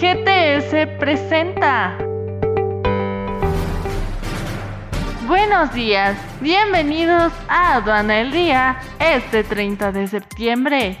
GTS presenta. Buenos días, bienvenidos a Aduana el Día, este 30 de septiembre.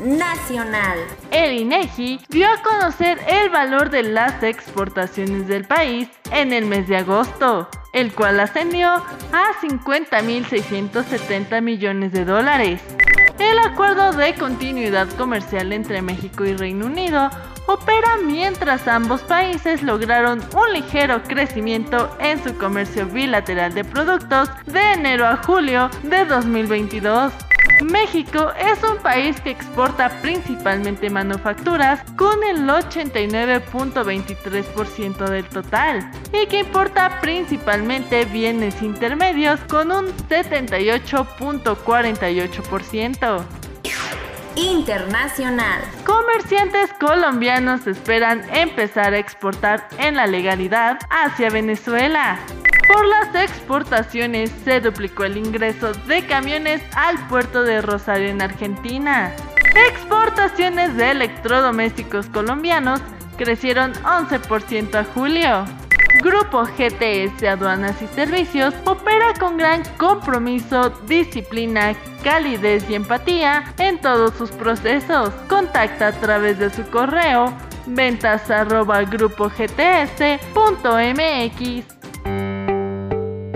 Nacional. El INEGI dio a conocer el valor de las exportaciones del país en el mes de agosto, el cual ascendió a 50.670 millones de dólares. El acuerdo de continuidad comercial entre México y Reino Unido opera mientras ambos países lograron un ligero crecimiento en su comercio bilateral de productos de enero a julio de 2022. México es un país que exporta principalmente manufacturas con el 89.23% del total y que importa principalmente bienes intermedios con un 78.48%. Internacional. Comerciantes colombianos esperan empezar a exportar en la legalidad hacia Venezuela. Por las exportaciones se duplicó el ingreso de camiones al puerto de Rosario en Argentina. Exportaciones de electrodomésticos colombianos crecieron 11% a julio. Grupo GTS Aduanas y Servicios opera con gran compromiso, disciplina, calidez y empatía en todos sus procesos. Contacta a través de su correo ventas arroba grupogts.mx